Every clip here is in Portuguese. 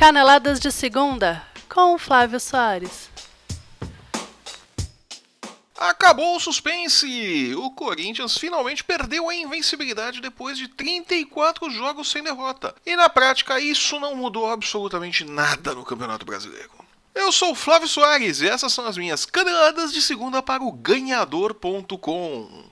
Caneladas de Segunda, com Flávio Soares. Acabou o suspense! O Corinthians finalmente perdeu a invencibilidade depois de 34 jogos sem derrota. E na prática, isso não mudou absolutamente nada no Campeonato Brasileiro. Eu sou o Flávio Soares e essas são as minhas caneladas de segunda para o ganhador.com.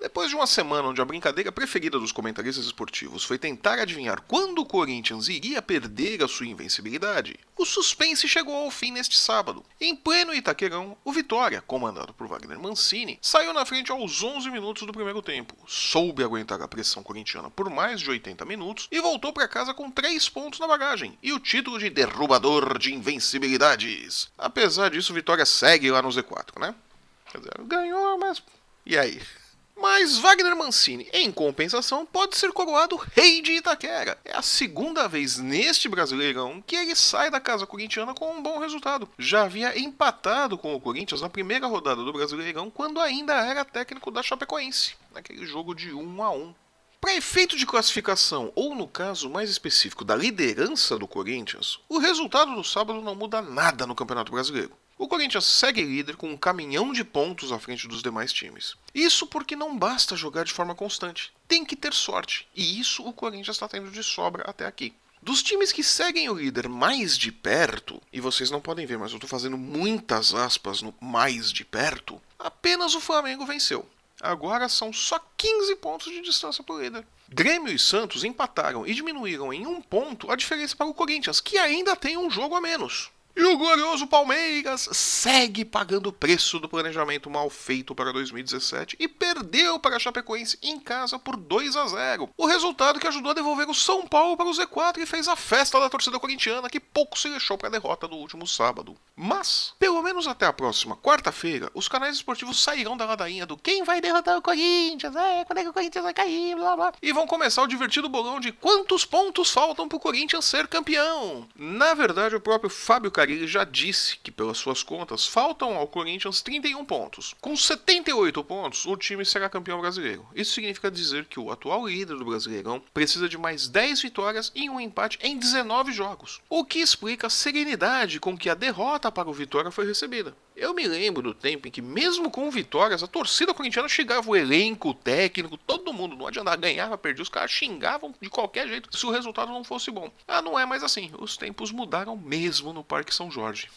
Depois de uma semana onde a brincadeira preferida dos comentaristas esportivos foi tentar adivinhar quando o Corinthians iria perder a sua invencibilidade, o suspense chegou ao fim neste sábado. Em pleno Itaquerão, o Vitória, comandado por Wagner Mancini, saiu na frente aos 11 minutos do primeiro tempo, soube aguentar a pressão corintiana por mais de 80 minutos e voltou para casa com 3 pontos na bagagem e o título de derrubador de invencibilidades. Apesar disso, o Vitória segue lá no Z4, né? Quer dizer, ganhou, mas. E aí? Mas Wagner Mancini, em compensação, pode ser coroado rei de Itaquera. É a segunda vez neste Brasileirão que ele sai da casa corintiana com um bom resultado. Já havia empatado com o Corinthians na primeira rodada do Brasileirão, quando ainda era técnico da Chapecoense, naquele jogo de 1 a 1. Para efeito de classificação, ou no caso mais específico da liderança do Corinthians, o resultado do sábado não muda nada no Campeonato Brasileiro. O Corinthians segue líder com um caminhão de pontos à frente dos demais times. Isso porque não basta jogar de forma constante, tem que ter sorte, e isso o Corinthians está tendo de sobra até aqui. Dos times que seguem o líder mais de perto, e vocês não podem ver, mas eu estou fazendo muitas aspas no mais de perto, apenas o Flamengo venceu. Agora são só 15 pontos de distância para o líder. Grêmio e Santos empataram e diminuíram em um ponto a diferença para o Corinthians, que ainda tem um jogo a menos. E o glorioso Palmeiras segue pagando o preço do planejamento mal feito para 2017 e perdeu para a Chapecoense em casa por 2 a 0. O resultado que ajudou a devolver o São Paulo para o Z4 e fez a festa da torcida corintiana que pouco se deixou para a derrota do último sábado. Mas, pelo menos até a próxima quarta-feira, os canais esportivos sairão da ladainha do quem vai derrotar o Corinthians, é, quando é que o Corinthians vai cair, blá blá, e vão começar o divertido bolão de quantos pontos faltam para o Corinthians ser campeão. Na verdade, o próprio Fábio Carinho ele já disse que, pelas suas contas, faltam ao Corinthians 31 pontos. Com 78 pontos, o time será campeão brasileiro. Isso significa dizer que o atual líder do Brasileirão precisa de mais 10 vitórias e um empate em 19 jogos, o que explica a serenidade com que a derrota para o Vitória foi recebida. Eu me lembro do tempo em que, mesmo com vitórias, a torcida corintiana chegava o elenco, o técnico, todo mundo, não adiantava, ganhava, perdia, os caras xingavam de qualquer jeito se o resultado não fosse bom. Ah, não é mais assim, os tempos mudaram mesmo no Parque São Jorge.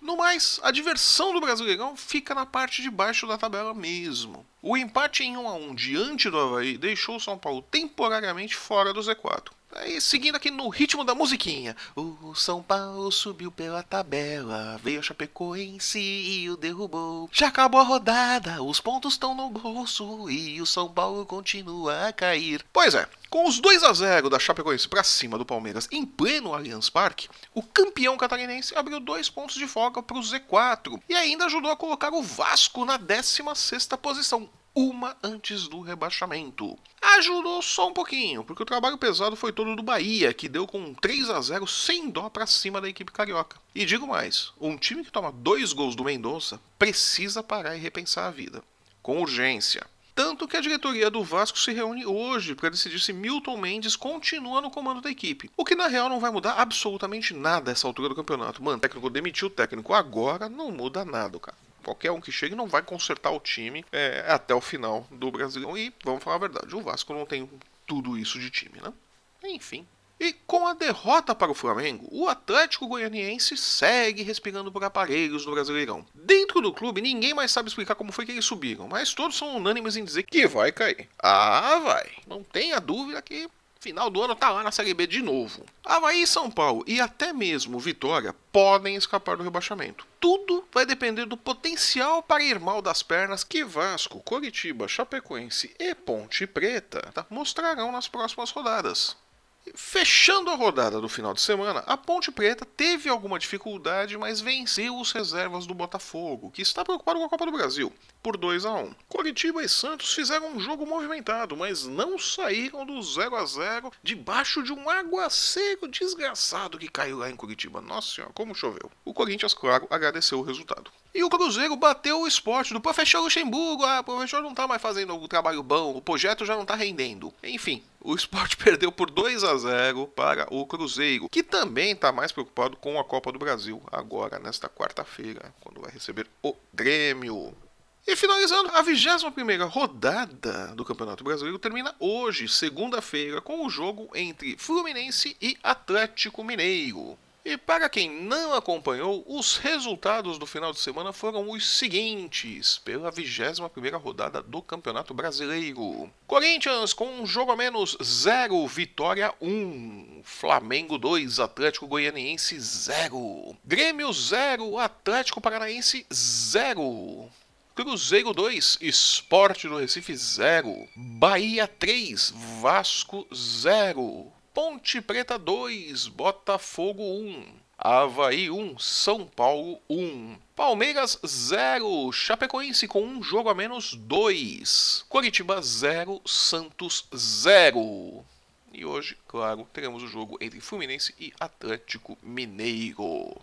No mais, a diversão do Brasileirão fica na parte de baixo da tabela mesmo. O empate em 1 a 1 diante do Havaí deixou o São Paulo temporariamente fora do Z4. Aí, seguindo aqui no ritmo da musiquinha. O São Paulo subiu pela tabela, veio a Chapecoense e o derrubou. Já acabou a rodada, os pontos estão no bolso e o São Paulo continua a cair. Pois é, com os 2 a 0 da Chapecoense para cima do Palmeiras em pleno Allianz Parque, o campeão catarinense abriu dois pontos de folga para o Z4 e ainda ajudou a colocar o Vasco na 16ª posição, uma antes do rebaixamento. Ajudou só um pouquinho, porque o trabalho pesado foi todo do Bahia, que deu com 3 a 0 sem dó para cima da equipe carioca. E digo mais, um time que toma dois gols do Mendonça precisa parar e repensar a vida, com urgência. Tanto que a diretoria do Vasco se reúne hoje para decidir se Milton Mendes continua no comando da equipe. O que na real não vai mudar absolutamente nada essa altura do campeonato. Mano, o técnico demitiu o técnico agora, não muda nada, cara. Qualquer um que chegue não vai consertar o time é, até o final do Brasil. E vamos falar a verdade, o Vasco não tem tudo isso de time, né? Enfim. E com a derrota para o Flamengo, o Atlético Goianiense segue respirando por aparelhos no Brasileirão. Dentro do clube, ninguém mais sabe explicar como foi que eles subiram, mas todos são unânimes em dizer que vai cair. Ah, vai. Não tenha dúvida que final do ano tá lá na Série B de novo. Havaí, São Paulo e até mesmo Vitória podem escapar do rebaixamento. Tudo vai depender do potencial para ir mal das pernas que Vasco, Coritiba, Chapecoense e Ponte Preta mostrarão nas próximas rodadas. Fechando a rodada do final de semana, a Ponte Preta teve alguma dificuldade, mas venceu os reservas do Botafogo, que está preocupado com a Copa do Brasil. Por 2 a 1. Coritiba e Santos fizeram um jogo movimentado, mas não saíram do 0 a 0 debaixo de um aguaceiro desgraçado que caiu lá em Curitiba. Nossa senhora, como choveu. O Corinthians, claro, agradeceu o resultado. E o Cruzeiro bateu o esporte do professor Luxemburgo. Ah, o professor não tá mais fazendo o trabalho bom, o projeto já não tá rendendo. Enfim, o esporte perdeu por 2 a 0 para o Cruzeiro, que também está mais preocupado com a Copa do Brasil, agora nesta quarta-feira, quando vai receber o Grêmio. E finalizando, a 21 rodada do Campeonato Brasileiro termina hoje, segunda-feira, com o jogo entre Fluminense e Atlético Mineiro. E para quem não acompanhou, os resultados do final de semana foram os seguintes, pela 21ª rodada do Campeonato Brasileiro. Corinthians com um jogo a menos 0, Vitória 1, Flamengo 2, Atlético Goianiense 0, Grêmio 0, Atlético Paranaense 0. Cruzeiro 2, Esporte do Recife 0, Bahia 3, Vasco 0, Ponte Preta 2, Botafogo 1, Havaí 1, São Paulo 1. Palmeiras 0, Chapecoense com um jogo a menos 2. Coritiba 0, Santos 0. E hoje, claro, teremos o jogo entre Fluminense e Atlético Mineiro.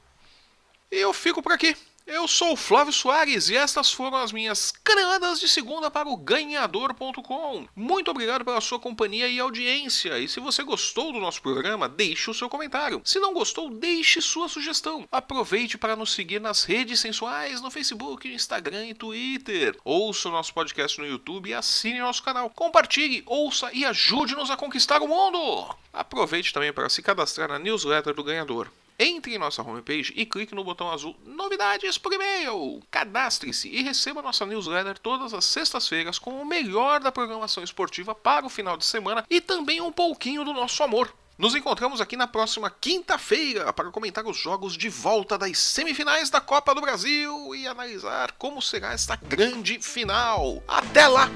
E eu fico por aqui. Eu sou o Flávio Soares e estas foram as minhas caneladas de segunda para o ganhador.com. Muito obrigado pela sua companhia e audiência. E se você gostou do nosso programa, deixe o seu comentário. Se não gostou, deixe sua sugestão. Aproveite para nos seguir nas redes sensuais no Facebook, Instagram e Twitter. Ouça o nosso podcast no YouTube e assine nosso canal. Compartilhe, ouça e ajude-nos a conquistar o mundo. Aproveite também para se cadastrar na newsletter do ganhador. Entre em nossa homepage e clique no botão azul Novidades por e-mail. Cadastre-se e receba nossa newsletter todas as sextas-feiras com o melhor da programação esportiva para o final de semana e também um pouquinho do nosso amor. Nos encontramos aqui na próxima quinta-feira para comentar os jogos de volta das semifinais da Copa do Brasil e analisar como será esta grande final. Até lá!